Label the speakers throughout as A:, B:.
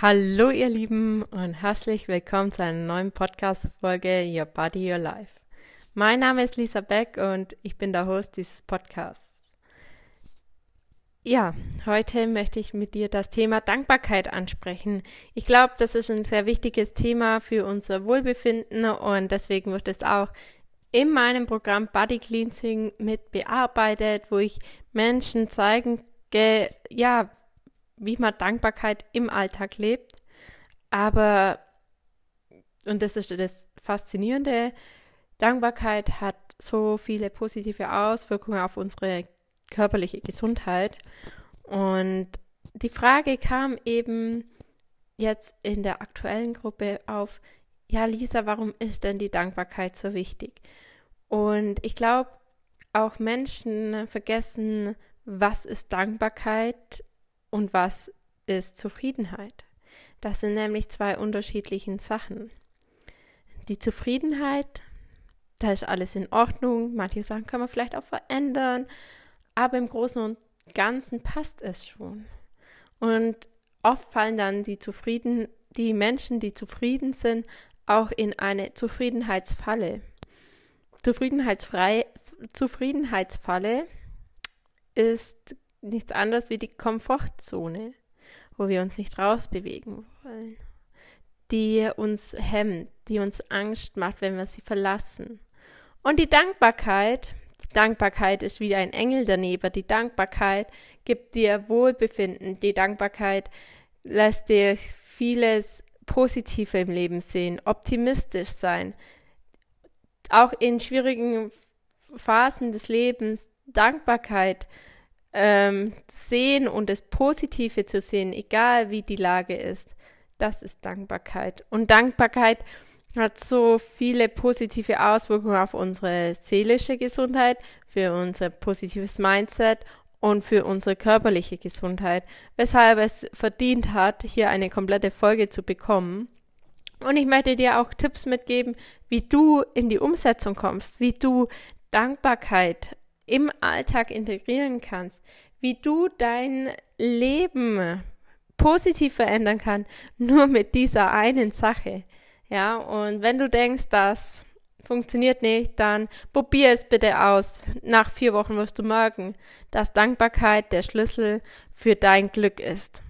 A: Hallo ihr Lieben und herzlich willkommen zu einer neuen Podcast-Folge Your Body, Your Life. Mein Name ist Lisa Beck und ich bin der Host dieses Podcasts. Ja, heute möchte ich mit dir das Thema Dankbarkeit ansprechen. Ich glaube, das ist ein sehr wichtiges Thema für unser Wohlbefinden und deswegen wird es auch in meinem Programm Body Cleansing mit bearbeitet, wo ich Menschen zeigen, ja, wie man Dankbarkeit im Alltag lebt. Aber, und das ist das Faszinierende, Dankbarkeit hat so viele positive Auswirkungen auf unsere körperliche Gesundheit. Und die Frage kam eben jetzt in der aktuellen Gruppe auf, ja, Lisa, warum ist denn die Dankbarkeit so wichtig? Und ich glaube, auch Menschen vergessen, was ist Dankbarkeit und was ist Zufriedenheit. Das sind nämlich zwei unterschiedliche Sachen. Die Zufriedenheit, da ist alles in Ordnung, manche Sachen kann man vielleicht auch verändern, aber im Großen und Ganzen passt es schon. Und oft fallen dann die zufrieden, die Menschen, die zufrieden sind, auch in eine Zufriedenheitsfalle. Zufriedenheitsfrei, Zufriedenheitsfalle ist nichts anderes wie die Komfortzone, wo wir uns nicht rausbewegen wollen, die uns hemmt, die uns Angst macht, wenn wir sie verlassen. Und die Dankbarkeit, die Dankbarkeit ist wie ein Engel daneben, die Dankbarkeit gibt dir Wohlbefinden, die Dankbarkeit lässt dir vieles Positive im Leben sehen, optimistisch sein, auch in schwierigen Phasen des Lebens Dankbarkeit ähm, sehen und das Positive zu sehen, egal wie die Lage ist, das ist Dankbarkeit. Und Dankbarkeit hat so viele positive Auswirkungen auf unsere seelische Gesundheit, für unser positives Mindset und für unsere körperliche Gesundheit, weshalb es verdient hat, hier eine komplette Folge zu bekommen. Und ich möchte dir auch Tipps mitgeben, wie du in die Umsetzung kommst, wie du Dankbarkeit im Alltag integrieren kannst, wie du dein Leben positiv verändern kannst, nur mit dieser einen Sache. Ja, und wenn du denkst, das funktioniert nicht, dann probier es bitte aus. Nach vier Wochen wirst du merken, dass Dankbarkeit der Schlüssel für dein Glück ist.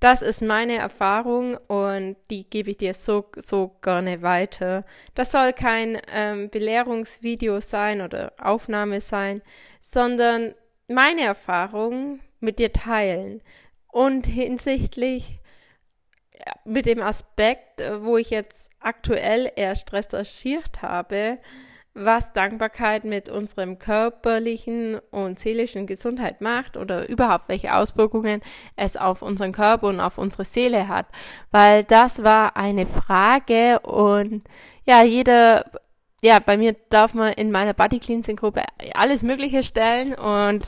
A: Das ist meine Erfahrung und die gebe ich dir so, so gerne weiter. Das soll kein ähm, Belehrungsvideo sein oder Aufnahme sein, sondern meine Erfahrung mit dir teilen und hinsichtlich mit dem Aspekt, wo ich jetzt aktuell erst recherchiert habe, was Dankbarkeit mit unserem körperlichen und seelischen Gesundheit macht oder überhaupt welche Auswirkungen es auf unseren Körper und auf unsere Seele hat. Weil das war eine Frage und ja, jeder, ja, bei mir darf man in meiner Body Cleansing Gruppe alles Mögliche stellen und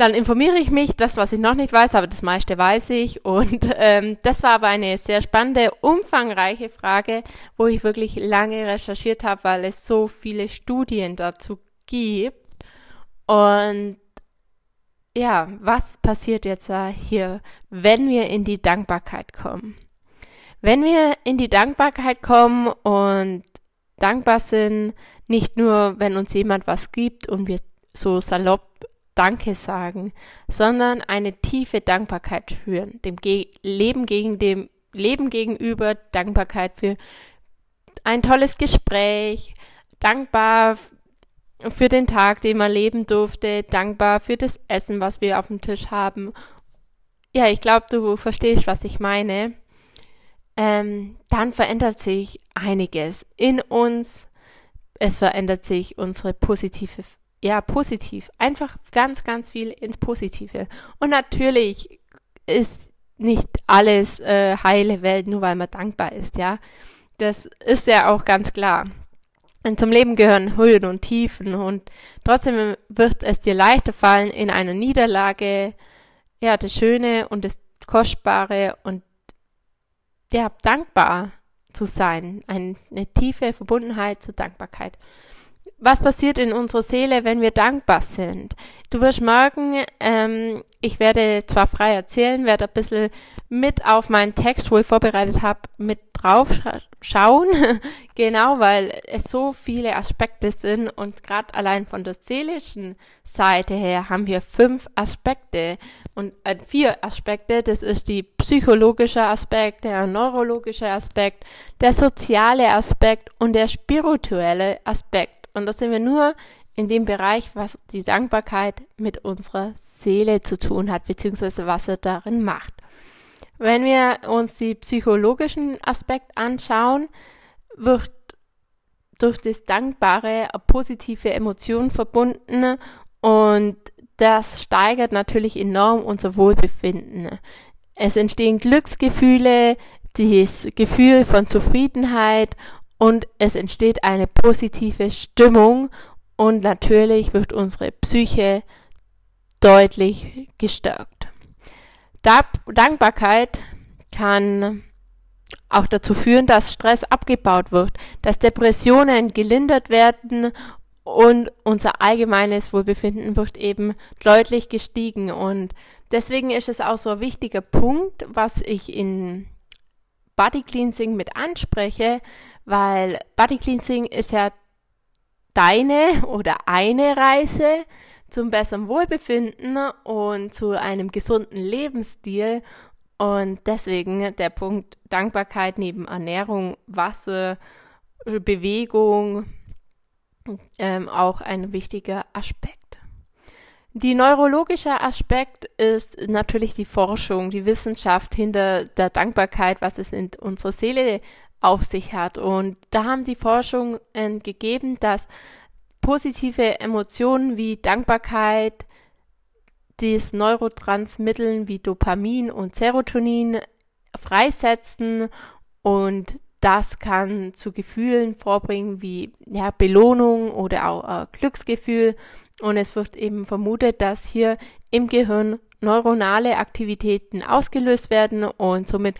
A: dann informiere ich mich, das, was ich noch nicht weiß, aber das meiste weiß ich. Und ähm, das war aber eine sehr spannende, umfangreiche Frage, wo ich wirklich lange recherchiert habe, weil es so viele Studien dazu gibt. Und ja, was passiert jetzt hier, wenn wir in die Dankbarkeit kommen? Wenn wir in die Dankbarkeit kommen und dankbar sind, nicht nur, wenn uns jemand was gibt und wir so salopp Danke sagen, sondern eine tiefe Dankbarkeit spüren, dem Ge Leben gegen dem Leben gegenüber, Dankbarkeit für ein tolles Gespräch, dankbar für den Tag, den man leben durfte, dankbar für das Essen, was wir auf dem Tisch haben. Ja, ich glaube, du verstehst, was ich meine. Ähm, dann verändert sich einiges in uns. Es verändert sich unsere positive ja, positiv. Einfach ganz, ganz viel ins Positive. Und natürlich ist nicht alles äh, heile Welt, nur weil man dankbar ist, ja. Das ist ja auch ganz klar. Und zum Leben gehören Höhen und Tiefen und trotzdem wird es dir leichter fallen, in einer Niederlage, ja, das Schöne und das Kostbare und ja, dankbar zu sein. Eine tiefe Verbundenheit zur Dankbarkeit was passiert in unserer Seele, wenn wir dankbar sind? Du wirst merken, ähm, ich werde zwar frei erzählen, werde ein bisschen mit auf meinen Text, wo ich vorbereitet habe, mit drauf scha schauen. genau, weil es so viele Aspekte sind und gerade allein von der seelischen Seite her haben wir fünf Aspekte und äh, vier Aspekte. Das ist die psychologische Aspekt, der neurologische Aspekt, der soziale Aspekt und der spirituelle Aspekt. Und da sind wir nur in dem Bereich, was die Dankbarkeit mit unserer Seele zu tun hat, beziehungsweise was er darin macht. Wenn wir uns die psychologischen Aspekt anschauen, wird durch das Dankbare eine positive Emotion verbunden und das steigert natürlich enorm unser Wohlbefinden. Es entstehen Glücksgefühle, das Gefühl von Zufriedenheit und es entsteht eine positive Stimmung und natürlich wird unsere Psyche deutlich gestärkt. Dankbarkeit kann auch dazu führen, dass Stress abgebaut wird, dass Depressionen gelindert werden und unser allgemeines Wohlbefinden wird eben deutlich gestiegen. Und deswegen ist es auch so ein wichtiger Punkt, was ich in Body Cleansing mit anspreche, weil Body Cleansing ist ja deine oder eine Reise zum besseren Wohlbefinden und zu einem gesunden Lebensstil. Und deswegen der Punkt Dankbarkeit neben Ernährung, Wasser, Bewegung ähm, auch ein wichtiger Aspekt. Die neurologische Aspekt ist natürlich die Forschung, die Wissenschaft hinter der Dankbarkeit, was es in unserer Seele auf sich hat. Und da haben die Forschungen gegeben, dass positive Emotionen wie Dankbarkeit, das Neurotransmitteln wie Dopamin und Serotonin freisetzen und das kann zu Gefühlen vorbringen wie ja, Belohnung oder auch äh, Glücksgefühl. Und es wird eben vermutet, dass hier im Gehirn neuronale Aktivitäten ausgelöst werden und somit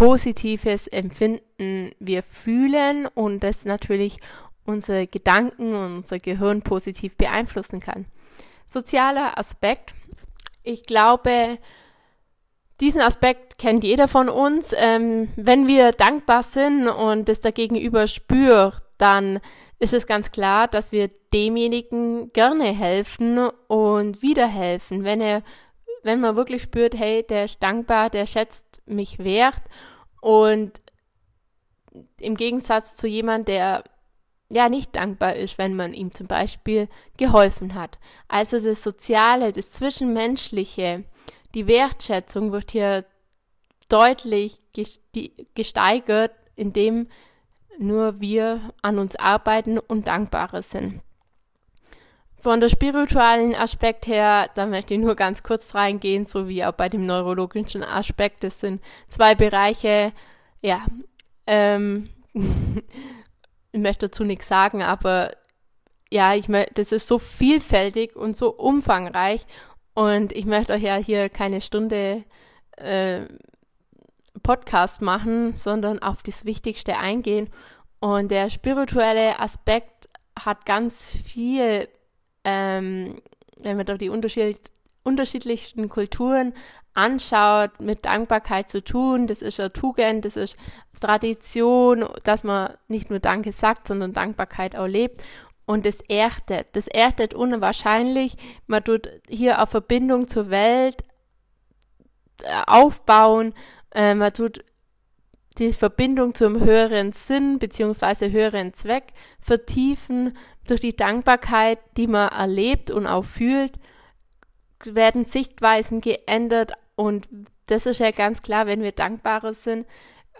A: positives Empfinden wir fühlen und das natürlich unsere Gedanken und unser Gehirn positiv beeinflussen kann. Sozialer Aspekt. Ich glaube, diesen Aspekt kennt jeder von uns. Ähm, wenn wir dankbar sind und es dagegenüber spürt, dann ist es ganz klar, dass wir demjenigen gerne helfen und wieder helfen. Wenn er wenn man wirklich spürt, hey, der ist dankbar, der schätzt mich wert und im Gegensatz zu jemand, der ja nicht dankbar ist, wenn man ihm zum Beispiel geholfen hat. Also das Soziale, das Zwischenmenschliche, die Wertschätzung wird hier deutlich gesteigert, indem nur wir an uns arbeiten und dankbarer sind. Von der spirituellen Aspekt her, da möchte ich nur ganz kurz reingehen, so wie auch bei dem neurologischen Aspekt. Das sind zwei Bereiche, ja, ähm, ich möchte dazu nichts sagen, aber ja, ich das ist so vielfältig und so umfangreich und ich möchte euch ja hier keine Stunde äh, Podcast machen, sondern auf das Wichtigste eingehen. Und der spirituelle Aspekt hat ganz viel ähm, wenn man doch die unterschied unterschiedlichsten Kulturen anschaut, mit Dankbarkeit zu tun. Das ist eine Tugend, das ist Tradition, dass man nicht nur Danke sagt, sondern Dankbarkeit auch lebt. Und das erdet, das erdet unwahrscheinlich. Man tut hier eine Verbindung zur Welt äh, aufbauen. Äh, man tut die Verbindung zum höheren Sinn beziehungsweise höheren Zweck vertiefen. Durch die Dankbarkeit, die man erlebt und auch fühlt, werden Sichtweisen geändert und das ist ja ganz klar, wenn wir dankbarer sind,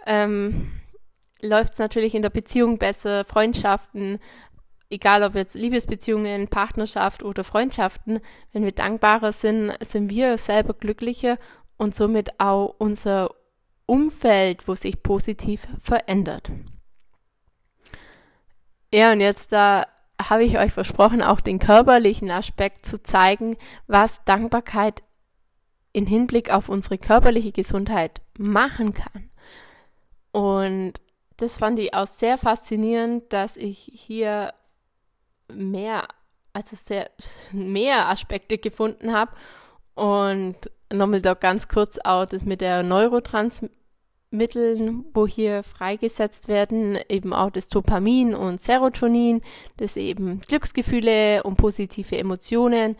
A: ähm, läuft es natürlich in der Beziehung besser, Freundschaften, egal ob jetzt Liebesbeziehungen, Partnerschaft oder Freundschaften, wenn wir dankbarer sind, sind wir selber glücklicher und somit auch unser Umfeld, wo sich positiv verändert. Ja, und jetzt da habe ich euch versprochen, auch den körperlichen Aspekt zu zeigen, was Dankbarkeit in Hinblick auf unsere körperliche Gesundheit machen kann. Und das fand ich auch sehr faszinierend, dass ich hier mehr also sehr mehr Aspekte gefunden habe. Und nochmal da ganz kurz auch das mit der Neurotransmitteln, wo hier freigesetzt werden, eben auch das Dopamin und Serotonin, das eben Glücksgefühle und positive Emotionen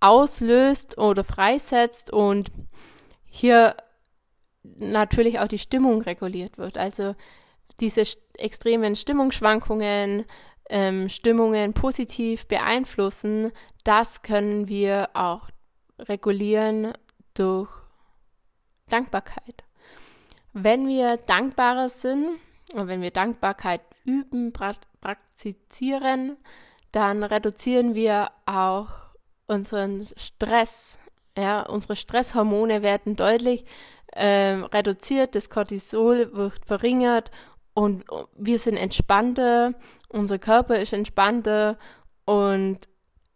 A: auslöst oder freisetzt und hier natürlich auch die Stimmung reguliert wird. Also diese extremen Stimmungsschwankungen, ähm, Stimmungen positiv beeinflussen, das können wir auch regulieren durch Dankbarkeit. Wenn wir dankbarer sind und wenn wir Dankbarkeit üben, praktizieren, dann reduzieren wir auch unseren Stress. Ja, unsere Stresshormone werden deutlich äh, reduziert, das Cortisol wird verringert und wir sind entspannter, unser Körper ist entspannter und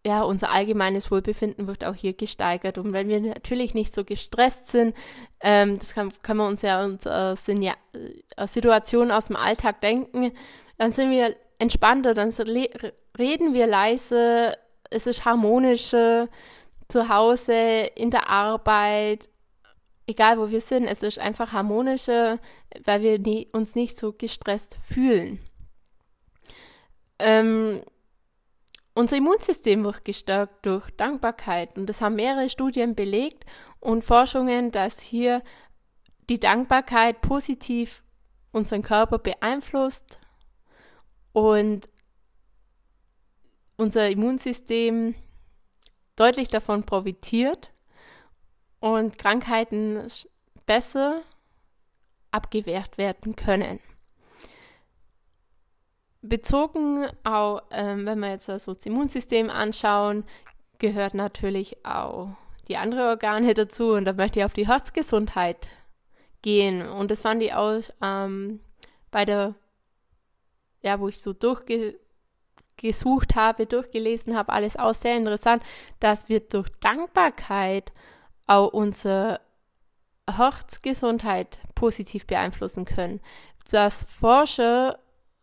A: ja, unser allgemeines Wohlbefinden wird auch hier gesteigert. Und wenn wir natürlich nicht so gestresst sind, ähm, das kann, können wir uns ja uns äh, sind ja äh, Situationen aus dem Alltag denken, dann sind wir entspannter, dann reden wir leise, es ist harmonischer zu Hause, in der Arbeit, egal wo wir sind, es ist einfach harmonischer, weil wir nie, uns nicht so gestresst fühlen. Ähm, unser Immunsystem wird gestärkt durch Dankbarkeit und das haben mehrere Studien belegt und Forschungen, dass hier die Dankbarkeit positiv unseren Körper beeinflusst und unser Immunsystem deutlich davon profitiert und Krankheiten besser abgewehrt werden können. Bezogen auch, ähm, wenn wir jetzt also das Immunsystem anschauen, gehört natürlich auch die anderen Organe dazu und da möchte ich auf die Herzgesundheit gehen. Und das fand ich auch ähm, bei der, ja, wo ich so durchgesucht habe, durchgelesen habe, alles auch sehr interessant, dass wir durch Dankbarkeit auch unsere Herzgesundheit positiv beeinflussen können. Dass Forscher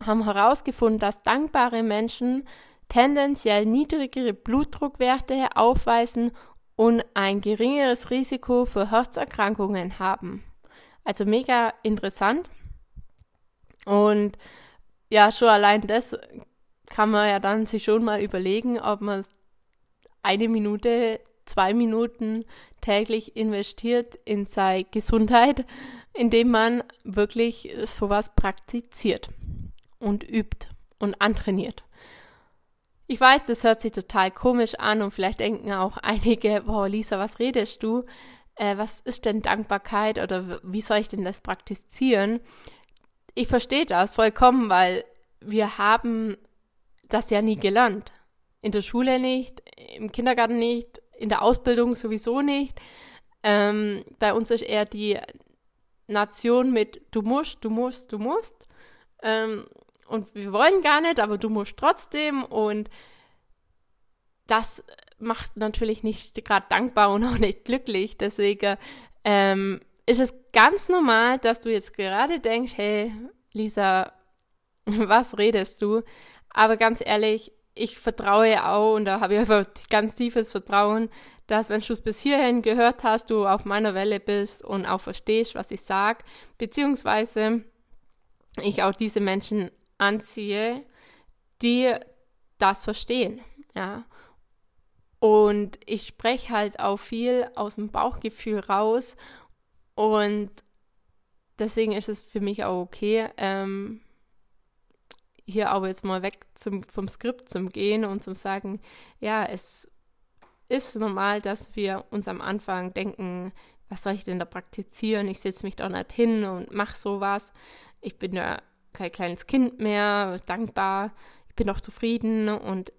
A: haben herausgefunden, dass dankbare Menschen tendenziell niedrigere Blutdruckwerte aufweisen und ein geringeres Risiko für Herzerkrankungen haben. Also mega interessant. Und ja, schon allein das kann man ja dann sich schon mal überlegen, ob man eine Minute, zwei Minuten täglich investiert in seine Gesundheit, indem man wirklich sowas praktiziert und übt und antrainiert. Ich weiß, das hört sich total komisch an und vielleicht denken auch einige, wow, Lisa, was redest du? Äh, was ist denn Dankbarkeit oder wie soll ich denn das praktizieren? Ich verstehe das vollkommen, weil wir haben das ja nie gelernt. In der Schule nicht, im Kindergarten nicht, in der Ausbildung sowieso nicht. Ähm, bei uns ist eher die Nation mit du musst, du musst, du musst. Ähm, und wir wollen gar nicht, aber du musst trotzdem. Und das macht natürlich nicht gerade dankbar und auch nicht glücklich. Deswegen ähm, ist es ganz normal, dass du jetzt gerade denkst, hey, Lisa, was redest du? Aber ganz ehrlich, ich vertraue auch und da habe ich einfach ganz tiefes Vertrauen, dass wenn du es bis hierhin gehört hast, du auf meiner Welle bist und auch verstehst, was ich sage, beziehungsweise ich auch diese Menschen anziehe, die das verstehen, ja. Und ich spreche halt auch viel aus dem Bauchgefühl raus und deswegen ist es für mich auch okay, ähm, hier aber jetzt mal weg zum, vom Skript zum Gehen und zum Sagen, ja, es ist normal, dass wir uns am Anfang denken, was soll ich denn da praktizieren? Ich setze mich doch nicht hin und mache sowas. Ich bin ja kein kleines Kind mehr, dankbar, ich bin doch zufrieden und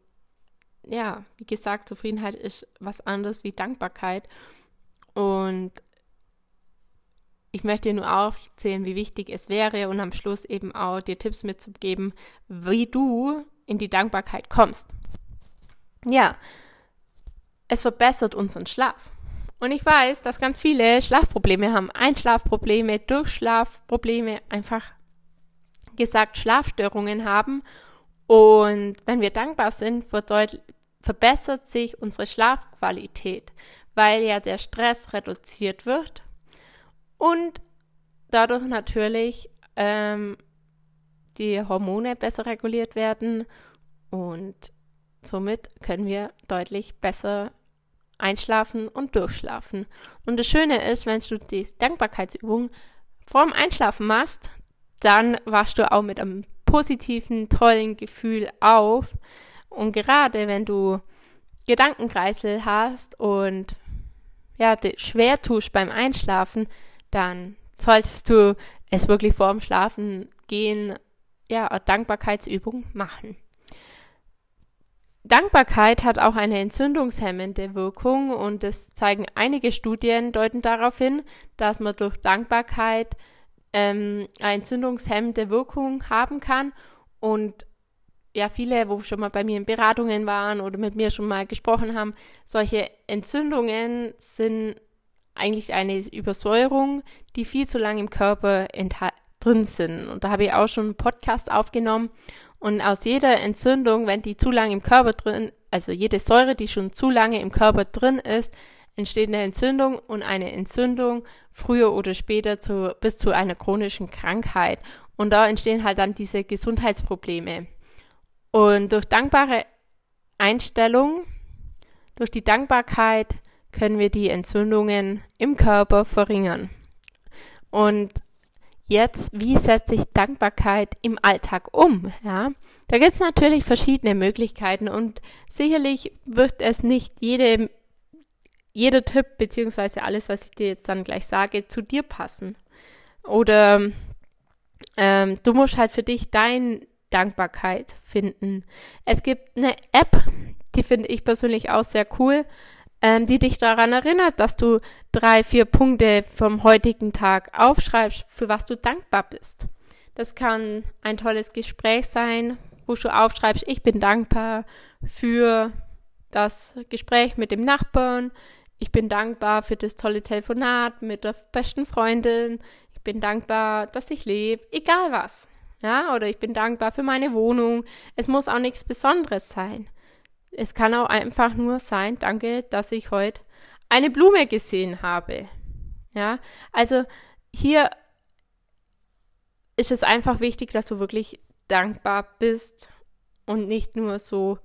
A: ja, wie gesagt, Zufriedenheit ist was anderes wie Dankbarkeit und ich möchte dir nur aufzählen, wie wichtig es wäre und am Schluss eben auch dir Tipps mitzugeben, wie du in die Dankbarkeit kommst. Ja, es verbessert unseren Schlaf. Und ich weiß, dass ganz viele Schlafprobleme haben, Einschlafprobleme, Durchschlafprobleme, einfach gesagt Schlafstörungen haben. Und wenn wir dankbar sind, verbessert sich unsere Schlafqualität, weil ja der Stress reduziert wird und dadurch natürlich ähm, die Hormone besser reguliert werden und somit können wir deutlich besser einschlafen und durchschlafen. Und das Schöne ist, wenn du die Dankbarkeitsübung vorm Einschlafen machst, dann wachst du auch mit einem positiven, tollen Gefühl auf. Und gerade wenn du Gedankenkreisel hast und ja, schwer tust beim Einschlafen, dann solltest du es wirklich vorm Schlafen gehen, ja, eine Dankbarkeitsübung machen. Dankbarkeit hat auch eine entzündungshemmende Wirkung und das zeigen einige Studien, deuten darauf hin, dass man durch Dankbarkeit ähm, eine entzündungshemmende Wirkung haben kann und ja, viele, wo schon mal bei mir in Beratungen waren oder mit mir schon mal gesprochen haben, solche Entzündungen sind eigentlich eine Übersäuerung, die viel zu lange im Körper drin sind. Und da habe ich auch schon einen Podcast aufgenommen und aus jeder Entzündung, wenn die zu lange im Körper drin, also jede Säure, die schon zu lange im Körper drin ist, entsteht eine Entzündung und eine Entzündung früher oder später zu, bis zu einer chronischen Krankheit. Und da entstehen halt dann diese Gesundheitsprobleme. Und durch dankbare Einstellung, durch die Dankbarkeit können wir die Entzündungen im Körper verringern. Und Jetzt, wie setze ich Dankbarkeit im Alltag um? Ja, da gibt es natürlich verschiedene Möglichkeiten und sicherlich wird es nicht jede, jeder Tipp beziehungsweise alles, was ich dir jetzt dann gleich sage, zu dir passen. Oder ähm, du musst halt für dich deine Dankbarkeit finden. Es gibt eine App, die finde ich persönlich auch sehr cool ähm, die dich daran erinnert, dass du drei, vier Punkte vom heutigen Tag aufschreibst, für was du dankbar bist. Das kann ein tolles Gespräch sein, wo du aufschreibst, ich bin dankbar für das Gespräch mit dem Nachbarn, ich bin dankbar für das tolle Telefonat mit der besten Freundin, ich bin dankbar, dass ich lebe, egal was. Ja, oder ich bin dankbar für meine Wohnung. Es muss auch nichts Besonderes sein. Es kann auch einfach nur sein, danke, dass ich heute eine Blume gesehen habe. Ja, also hier ist es einfach wichtig, dass du wirklich dankbar bist und nicht nur so,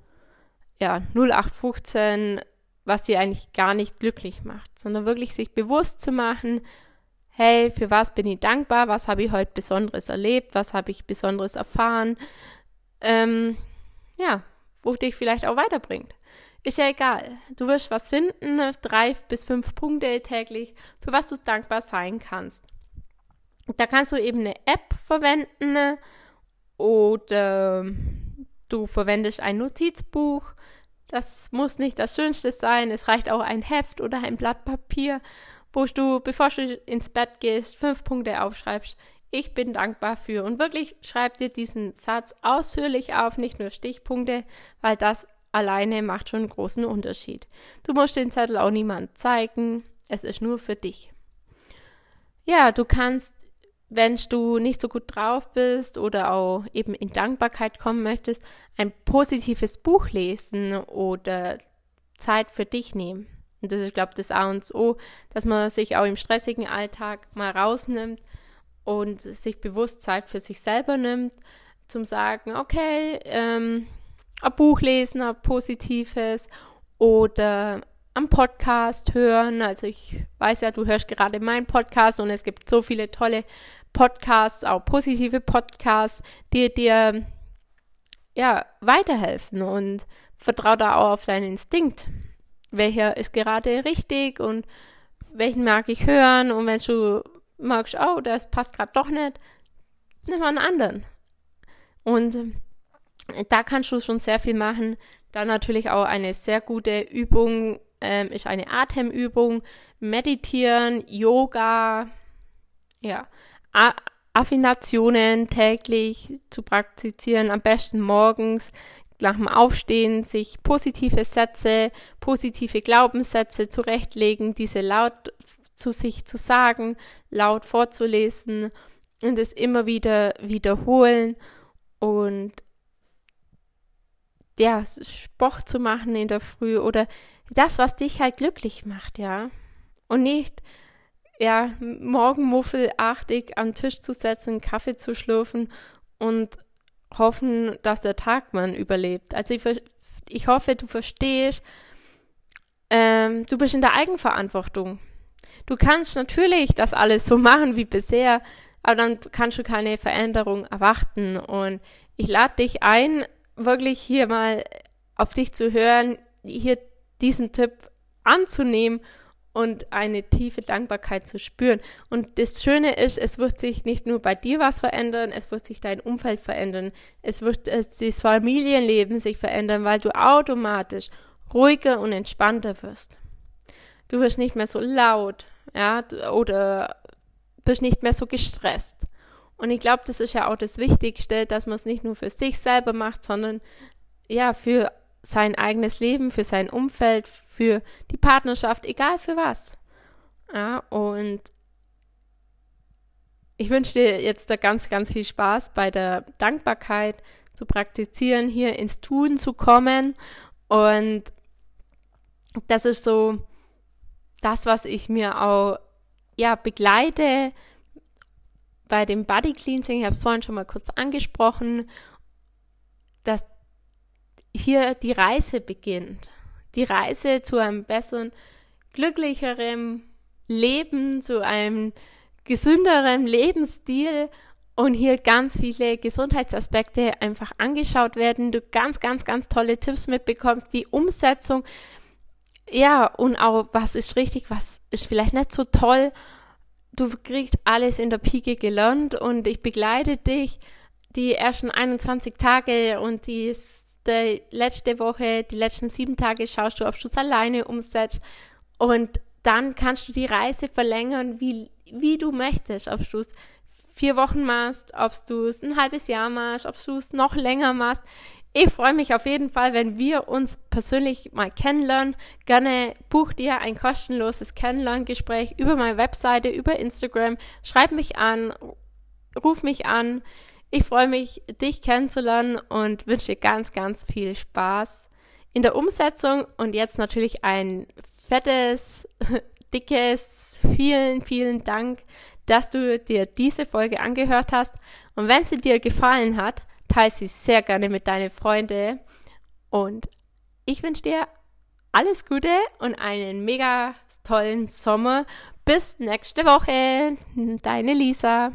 A: ja, 0815, was dir eigentlich gar nicht glücklich macht, sondern wirklich sich bewusst zu machen, hey, für was bin ich dankbar, was habe ich heute Besonderes erlebt, was habe ich Besonderes erfahren, ähm, ja, wo dich vielleicht auch weiterbringt. Ist ja egal. Du wirst was finden, drei bis fünf Punkte täglich, für was du dankbar sein kannst. Da kannst du eben eine App verwenden oder du verwendest ein Notizbuch. Das muss nicht das Schönste sein. Es reicht auch ein Heft oder ein Blatt Papier, wo du, bevor du ins Bett gehst, fünf Punkte aufschreibst, ich bin dankbar für. Und wirklich schreib dir diesen Satz ausführlich auf, nicht nur Stichpunkte, weil das alleine macht schon einen großen Unterschied. Du musst den Zettel auch niemand zeigen, es ist nur für dich. Ja, du kannst, wenn du nicht so gut drauf bist oder auch eben in Dankbarkeit kommen möchtest, ein positives Buch lesen oder Zeit für dich nehmen. Und das ist, glaube ich, das A und O, dass man sich auch im stressigen Alltag mal rausnimmt und sich bewusst Zeit für sich selber nimmt, zum sagen, okay, ähm, ein Buch lesen, ein positives oder am Podcast hören. Also ich weiß ja, du hörst gerade meinen Podcast und es gibt so viele tolle Podcasts, auch positive Podcasts, die dir ja weiterhelfen und vertrau da auch auf deinen Instinkt. Welcher ist gerade richtig und welchen mag ich hören und wenn du magst, oh, das passt gerade doch nicht, nimm mal einen anderen. Und äh, da kannst du schon sehr viel machen. Dann natürlich auch eine sehr gute Übung ähm, ist eine Atemübung, Meditieren, Yoga, ja, A Affinationen täglich zu praktizieren, am besten morgens nach dem Aufstehen sich positive Sätze, positive Glaubenssätze zurechtlegen, diese laut zu sich zu sagen, laut vorzulesen und es immer wieder wiederholen und ja, Sport zu machen in der Früh oder das, was dich halt glücklich macht, ja. Und nicht, ja, morgenmuffelartig am Tisch zu setzen, Kaffee zu schlürfen und hoffen, dass der Tag man überlebt. Also ich, ich hoffe, du verstehst, ähm, du bist in der Eigenverantwortung. Du kannst natürlich das alles so machen wie bisher, aber dann kannst du keine Veränderung erwarten. Und ich lade dich ein, wirklich hier mal auf dich zu hören, hier diesen Tipp anzunehmen und eine tiefe Dankbarkeit zu spüren. Und das Schöne ist, es wird sich nicht nur bei dir was verändern, es wird sich dein Umfeld verändern, es wird das Familienleben sich verändern, weil du automatisch ruhiger und entspannter wirst. Du wirst nicht mehr so laut, ja, oder bist nicht mehr so gestresst. Und ich glaube, das ist ja auch das Wichtigste, dass man es nicht nur für sich selber macht, sondern ja, für sein eigenes Leben, für sein Umfeld, für die Partnerschaft, egal für was. Ja, und ich wünsche dir jetzt da ganz, ganz viel Spaß bei der Dankbarkeit zu praktizieren, hier ins Tun zu kommen. Und das ist so das, was ich mir auch ja, begleite bei dem Body Cleansing, ich habe es vorhin schon mal kurz angesprochen, dass hier die Reise beginnt. Die Reise zu einem besseren, glücklicheren Leben, zu einem gesünderen Lebensstil und hier ganz viele Gesundheitsaspekte einfach angeschaut werden, du ganz, ganz, ganz tolle Tipps mitbekommst, die Umsetzung, ja, und auch was ist richtig, was ist vielleicht nicht so toll du kriegst alles in der Pike gelernt und ich begleite dich die ersten 21 Tage und die, die letzte Woche, die letzten sieben Tage schaust du, ob du es alleine umsetzt und dann kannst du die Reise verlängern, wie, wie du möchtest, ob du es vier Wochen machst, ob du es ein halbes Jahr machst, ob du es noch länger machst. Ich freue mich auf jeden Fall, wenn wir uns persönlich mal kennenlernen. Gerne buch dir ein kostenloses Kennenlerngespräch über meine Webseite, über Instagram. Schreib mich an, ruf mich an. Ich freue mich, dich kennenzulernen und wünsche dir ganz, ganz viel Spaß in der Umsetzung und jetzt natürlich ein fettes, dickes, vielen, vielen Dank, dass du dir diese Folge angehört hast. Und wenn sie dir gefallen hat, teile sie sehr gerne mit deinen Freunden. Und ich wünsche dir alles Gute und einen mega tollen Sommer. Bis nächste Woche. Deine Lisa.